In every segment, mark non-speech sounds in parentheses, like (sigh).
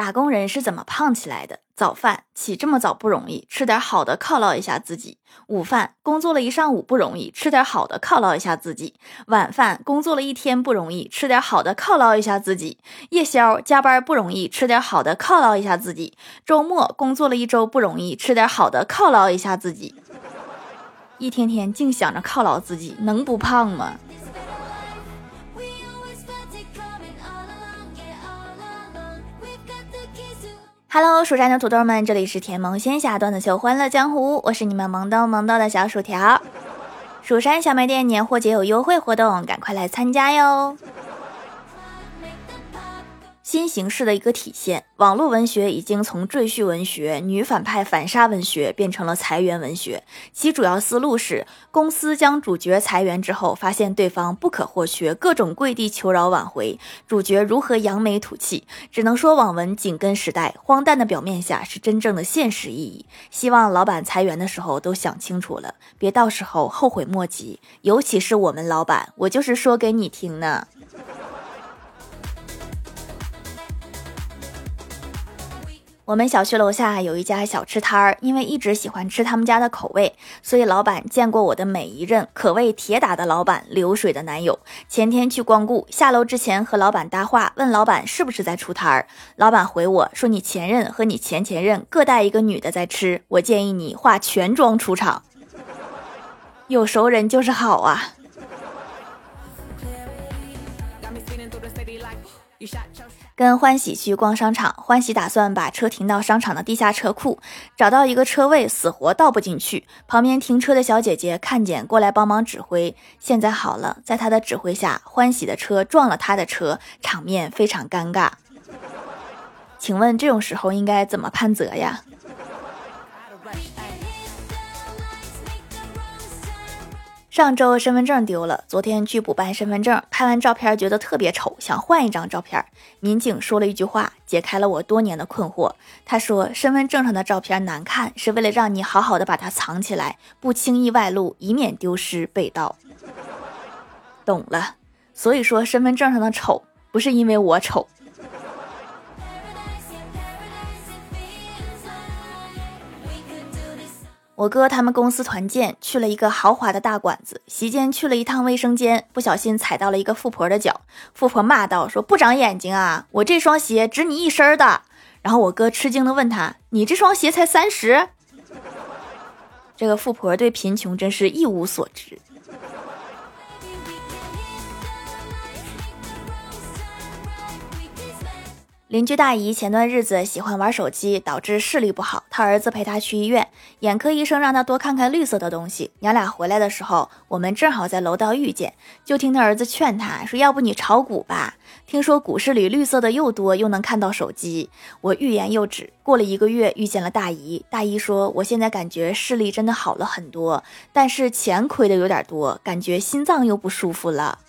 打工人是怎么胖起来的？早饭起这么早不容易，吃点好的犒劳一下自己；午饭工作了一上午不容易，吃点好的犒劳一下自己；晚饭工作了一天不容易，吃点好的犒劳一下自己；夜宵加班不容易，吃点好的犒劳一下自己；周末工作了一周不容易，吃点好的犒劳一下自己。一天天净想着犒劳自己，能不胖吗？Hello，蜀山的土豆们，这里是甜萌仙侠段子秀欢乐江湖，我是你们萌逗萌逗的小薯条。蜀山小卖店年货节有优惠活动，赶快来参加哟！新形式的一个体现，网络文学已经从赘婿文学、女反派反杀文学变成了裁员文学。其主要思路是，公司将主角裁员之后，发现对方不可或缺，各种跪地求饶挽回，主角如何扬眉吐气？只能说网文紧跟时代，荒诞的表面下是真正的现实意义。希望老板裁员的时候都想清楚了，别到时候后悔莫及。尤其是我们老板，我就是说给你听呢。我们小区楼下有一家小吃摊儿，因为一直喜欢吃他们家的口味，所以老板见过我的每一任，可谓铁打的老板，流水的男友。前天去光顾，下楼之前和老板搭话，问老板是不是在出摊儿。老板回我说：“你前任和你前前任各带一个女的在吃，我建议你化全妆出场。”有熟人就是好啊。跟欢喜去逛商场，欢喜打算把车停到商场的地下车库，找到一个车位，死活倒不进去。旁边停车的小姐姐看见，过来帮忙指挥。现在好了，在她的指挥下，欢喜的车撞了她的车，场面非常尴尬。(laughs) 请问这种时候应该怎么判责呀？上周身份证丢了，昨天去补办身份证，拍完照片觉得特别丑，想换一张照片。民警说了一句话，解开了我多年的困惑。他说，身份证上的照片难看，是为了让你好好的把它藏起来，不轻易外露，以免丢失被盗。懂了，所以说身份证上的丑，不是因为我丑。我哥他们公司团建去了一个豪华的大馆子，席间去了一趟卫生间，不小心踩到了一个富婆的脚。富婆骂道：“说不长眼睛啊，我这双鞋值你一身的。”然后我哥吃惊的问他：“你这双鞋才三十？”这个富婆对贫穷真是一无所知。邻居大姨前段日子喜欢玩手机，导致视力不好。她儿子陪她去医院，眼科医生让他多看看绿色的东西。娘俩回来的时候，我们正好在楼道遇见，就听他儿子劝他说：“要不你炒股吧？听说股市里绿色的又多，又能看到手机。”我欲言又止。过了一个月，遇见了大姨，大姨说：“我现在感觉视力真的好了很多，但是钱亏的有点多，感觉心脏又不舒服了。”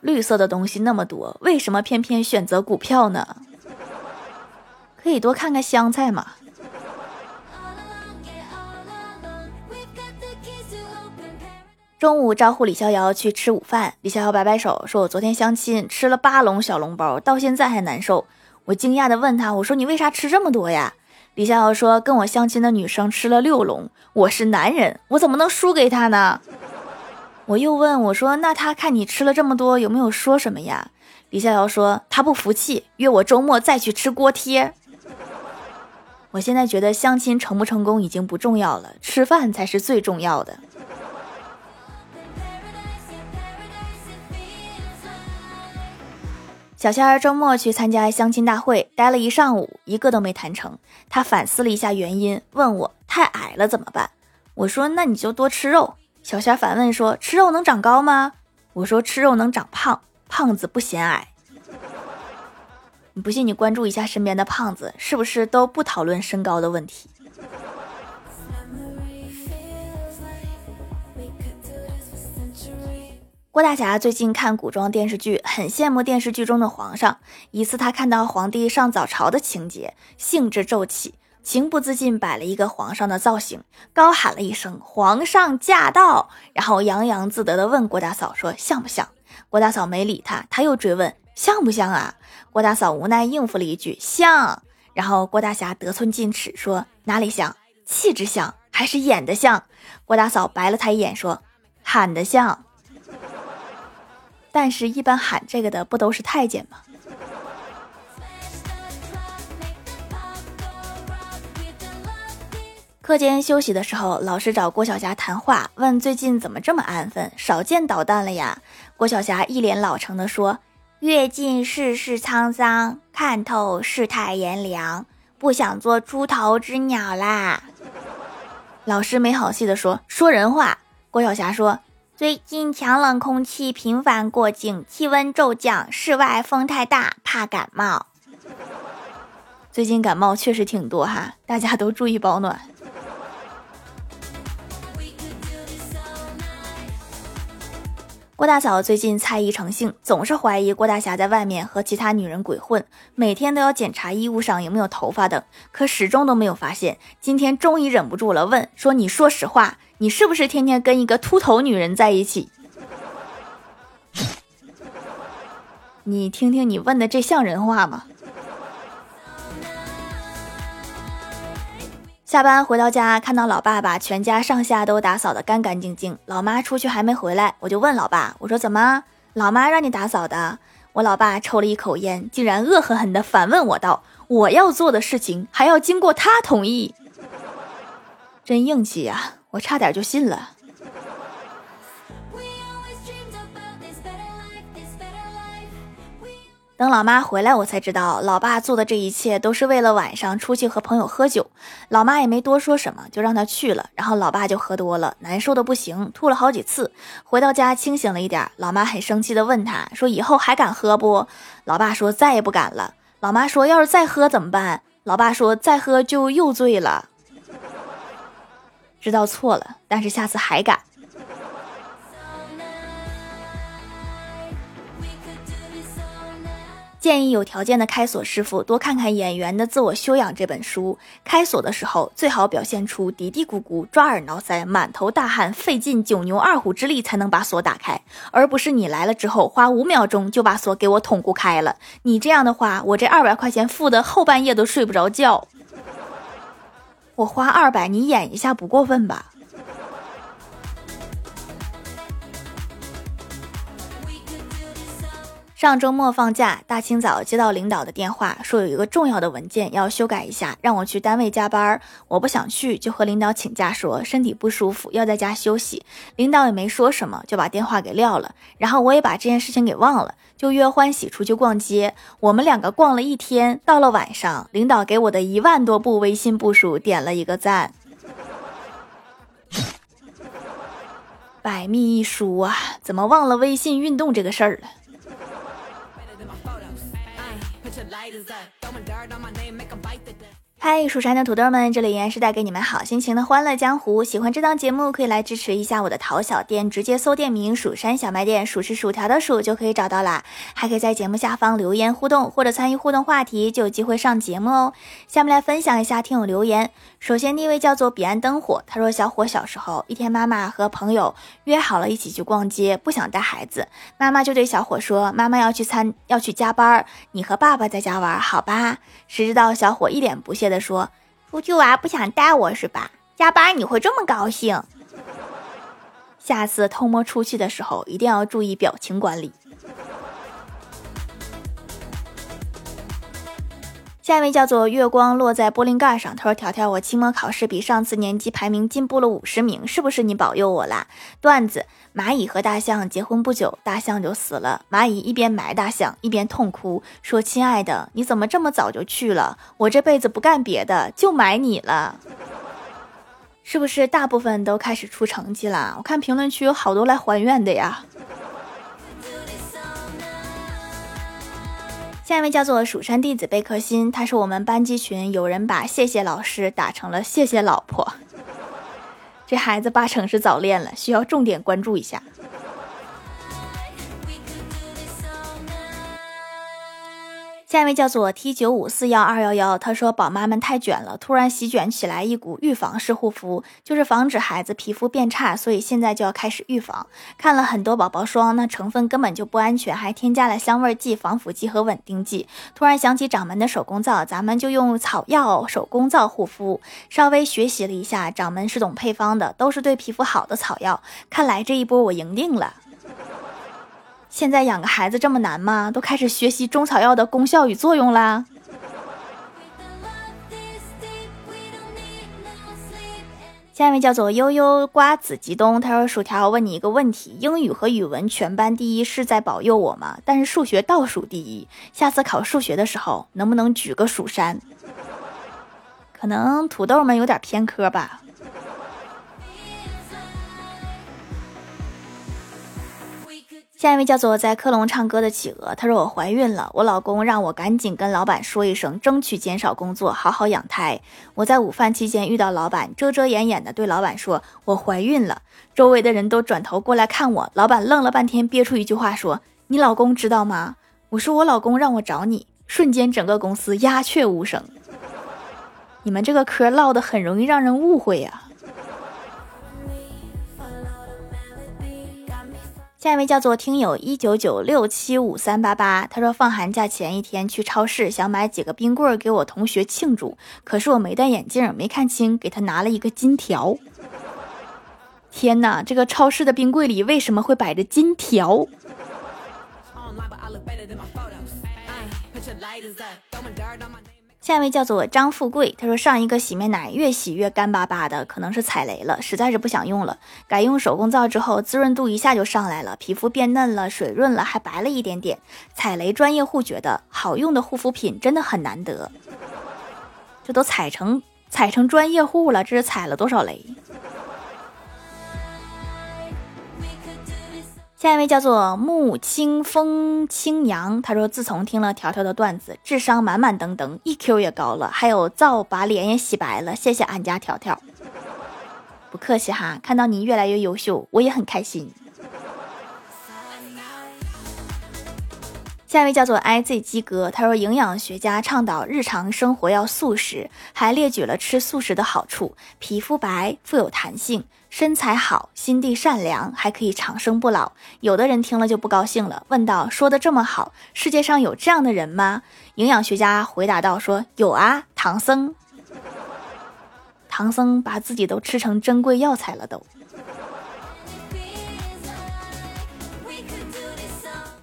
绿色的东西那么多，为什么偏偏选择股票呢？可以多看看香菜嘛。中午招呼李逍遥去吃午饭，李逍遥摆摆手说：“我昨天相亲吃了八笼小笼包，到现在还难受。”我惊讶的问他：“我说你为啥吃这么多呀？”李逍遥说：“跟我相亲的女生吃了六笼，我是男人，我怎么能输给她呢？”我又问我说：“那他看你吃了这么多，有没有说什么呀？”李逍遥说：“他不服气，约我周末再去吃锅贴。”我现在觉得相亲成不成功已经不重要了，吃饭才是最重要的。小仙儿周末去参加相亲大会，待了一上午，一个都没谈成。他反思了一下原因，问我：“太矮了怎么办？”我说：“那你就多吃肉。”小仙反问说：“吃肉能长高吗？”我说：“吃肉能长胖，胖子不显矮。”你不信，你关注一下身边的胖子，是不是都不讨论身高的问题？郭大侠最近看古装电视剧，很羡慕电视剧中的皇上。一次，他看到皇帝上早朝的情节，兴致骤起。情不自禁摆了一个皇上的造型，高喊了一声“皇上驾到”，然后洋洋自得地问郭大嫂说：“像不像？”郭大嫂没理他，他又追问：“像不像啊？郭大嫂无奈应付了一句像。然后郭大侠得寸进尺说哪里像？气质像还是演的像？郭大嫂白了他一眼说喊的像。但是，一般喊这个的不都是太监吗？课间休息的时候，老师找郭晓霞谈话，问最近怎么这么安分，少见捣蛋了呀？郭晓霞一脸老成的说：“阅尽世事沧桑，看透世态炎凉，不想做出头之鸟啦。”老师没好气的说：“说人话。”郭晓霞说：“最近强冷空气频繁过境，气温骤降，室外风太大，怕感冒。(laughs) 最近感冒确实挺多哈，大家都注意保暖。”郭大嫂最近猜疑成性，总是怀疑郭大侠在外面和其他女人鬼混，每天都要检查衣物上有没有头发等，可始终都没有发现。今天终于忍不住了，问说：“你说实话，你是不是天天跟一个秃头女人在一起？” (laughs) 你听听，你问的这像人话吗？下班回到家，看到老爸把全家上下都打扫得干干净净。老妈出去还没回来，我就问老爸：“我说怎么，老妈让你打扫的？”我老爸抽了一口烟，竟然恶狠狠地反问我道：“我要做的事情还要经过他同意？真硬气呀！我差点就信了。”等老妈回来，我才知道老爸做的这一切都是为了晚上出去和朋友喝酒。老妈也没多说什么，就让他去了。然后老爸就喝多了，难受的不行，吐了好几次。回到家清醒了一点，老妈很生气的问他说：“以后还敢喝不？”老爸说：“再也不敢了。”老妈说：“要是再喝怎么办？”老爸说：“再喝就又醉了。”知道错了，但是下次还敢。建议有条件的开锁师傅多看看《演员的自我修养》这本书。开锁的时候，最好表现出嘀嘀咕咕、抓耳挠腮、满头大汗、费尽九牛二虎之力才能把锁打开，而不是你来了之后花五秒钟就把锁给我捅咕开了。你这样的话，我这二百块钱付的后半夜都睡不着觉。我花二百，你演一下不过分吧？上周末放假，大清早接到领导的电话，说有一个重要的文件要修改一下，让我去单位加班。我不想去，就和领导请假，说身体不舒服，要在家休息。领导也没说什么，就把电话给撂了。然后我也把这件事情给忘了，就约欢喜出去逛街。我们两个逛了一天，到了晚上，领导给我的一万多步微信步数点了一个赞。(laughs) 百密一疏啊，怎么忘了微信运动这个事儿了？your lighters up. Throwing dirt on my name, make them bite 嗨，蜀山的土豆们，这里依然是带给你们好心情的欢乐江湖。喜欢这档节目，可以来支持一下我的淘小店，直接搜店名“蜀山小卖店”，数是薯条的数就可以找到啦。还可以在节目下方留言互动，或者参与互动话题，就有机会上节目哦。下面来分享一下听友留言。首先第一位叫做彼岸灯火，他说小伙小时候一天，妈妈和朋友约好了一起去逛街，不想带孩子，妈妈就对小伙说：“妈妈要去参要去加班，你和爸爸在家玩，好吧？”谁知道小伙一脸不屑。的说，出去玩不想带我是吧？加班你会这么高兴？下次偷摸出去的时候一定要注意表情管理。下一位叫做月光落在玻璃盖上，他说：“条条，我期末考试比上次年级排名进步了五十名，是不是你保佑我啦？”段子：蚂蚁和大象结婚不久，大象就死了。蚂蚁一边埋大象，一边痛哭，说：“亲爱的，你怎么这么早就去了？我这辈子不干别的，就埋你了。”是不是大部分都开始出成绩了？我看评论区有好多来还愿的呀。下一位叫做蜀山弟子贝壳心，他是我们班级群有人把谢谢老师打成了谢谢老婆，这孩子八成是早恋了，需要重点关注一下。下一位叫做 T 九五四幺二幺幺，他说宝妈们太卷了，突然席卷起来一股预防式护肤，就是防止孩子皮肤变差，所以现在就要开始预防。看了很多宝宝霜，那成分根本就不安全，还添加了香味剂、防腐剂和稳定剂。突然想起掌门的手工皂，咱们就用草药手工皂护肤。稍微学习了一下，掌门是懂配方的，都是对皮肤好的草药。看来这一波我赢定了。现在养个孩子这么难吗？都开始学习中草药的功效与作用啦。下一位叫做悠悠瓜子吉东，他说：“薯条，问你一个问题，英语和语文全班第一是在保佑我吗？但是数学倒数第一，下次考数学的时候能不能举个蜀山？可能土豆们有点偏科吧。”下一位叫做在科隆唱歌的企鹅，他说我怀孕了，我老公让我赶紧跟老板说一声，争取减少工作，好好养胎。我在午饭期间遇到老板，遮遮掩掩的对老板说我怀孕了，周围的人都转头过来看我，老板愣了半天，憋出一句话说：“你老公知道吗？”我说我老公让我找你，瞬间整个公司鸦雀无声。(laughs) 你们这个嗑唠的很容易让人误会呀。下一位叫做听友一九九六七五三八八，他说放寒假前一天去超市想买几个冰棍给我同学庆祝，可是我没戴眼镜没看清，给他拿了一个金条。天哪，这个超市的冰柜里为什么会摆着金条？下一位叫做张富贵，他说上一个洗面奶越洗越干巴巴的，可能是踩雷了，实在是不想用了，改用手工皂之后，滋润度一下就上来了，皮肤变嫩了，水润了，还白了一点点。踩雷专业户觉得好用的护肤品真的很难得，这都踩成踩成专业户了，这是踩了多少雷？下一位叫做木清风清扬，他说自从听了条条的段子，智商满满登登，EQ 也高了，还有皂把脸也洗白了，谢谢俺家条条，不客气哈，看到你越来越优秀，我也很开心。下一位叫做 I Z 鸡哥，他说营养学家倡导日常生活要素食，还列举了吃素食的好处：皮肤白、富有弹性。身材好，心地善良，还可以长生不老。有的人听了就不高兴了，问道：“说的这么好，世界上有这样的人吗？”营养学家回答道：“说有啊，唐僧。唐僧把自己都吃成珍贵药材了，都。”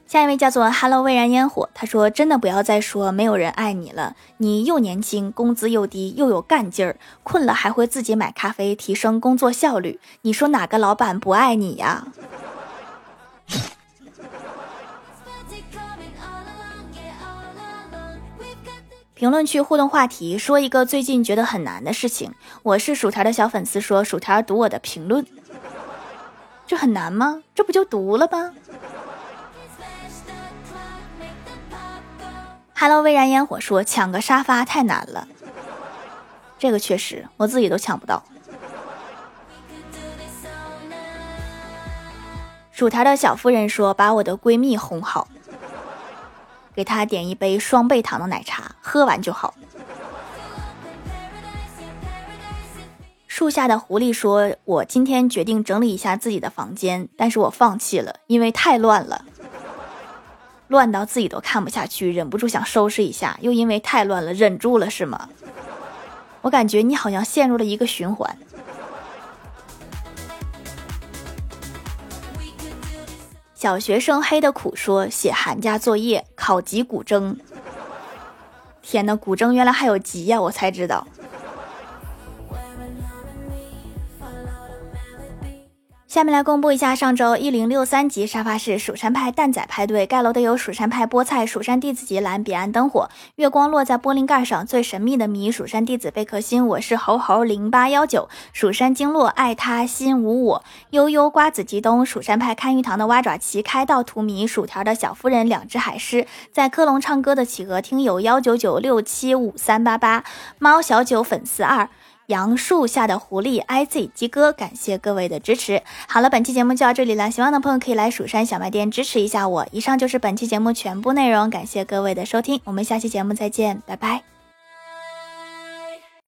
下一位叫做 Hello 蔚然烟火，他说：“真的不要再说没有人爱你了，你又年轻，工资又低，又有干劲儿，困了还会自己买咖啡，提升工作效率。你说哪个老板不爱你呀？”评论区互动话题，说一个最近觉得很难的事情。我是薯条的小粉丝，说薯条读我的评论，这很难吗？这不就读了吗？Hello，蔚然烟火说抢个沙发太难了，这个确实我自己都抢不到。薯条的小夫人说把我的闺蜜哄好，给她点一杯双倍糖的奶茶，喝完就好。树下的狐狸说：“我今天决定整理一下自己的房间，但是我放弃了，因为太乱了。”乱到自己都看不下去，忍不住想收拾一下，又因为太乱了忍住了，是吗？我感觉你好像陷入了一个循环。小学生黑的苦说写寒假作业考级古筝，天呐，古筝原来还有级呀，我才知道。下面来公布一下上周一零六三级沙发是蜀山派蛋仔派对，盖楼的有蜀山派菠菜、蜀山弟子吉兰、彼岸灯火、月光落在玻璃盖上、最神秘的谜、蜀山弟子贝壳心、我是猴猴零八幺九、蜀山经络爱他心无我、悠悠瓜子吉东、蜀山派看鱼塘的蛙爪旗、开道图迷、薯条的小夫人、两只海狮、在科隆唱歌的企鹅听友幺九九六七五三八八、猫小九粉丝二。杨树下的狐狸 iz 鸡哥，感谢各位的支持。好了，本期节目就到这里了，喜欢的朋友可以来蜀山小卖店支持一下我。以上就是本期节目全部内容，感谢各位的收听，我们下期节目再见，拜拜。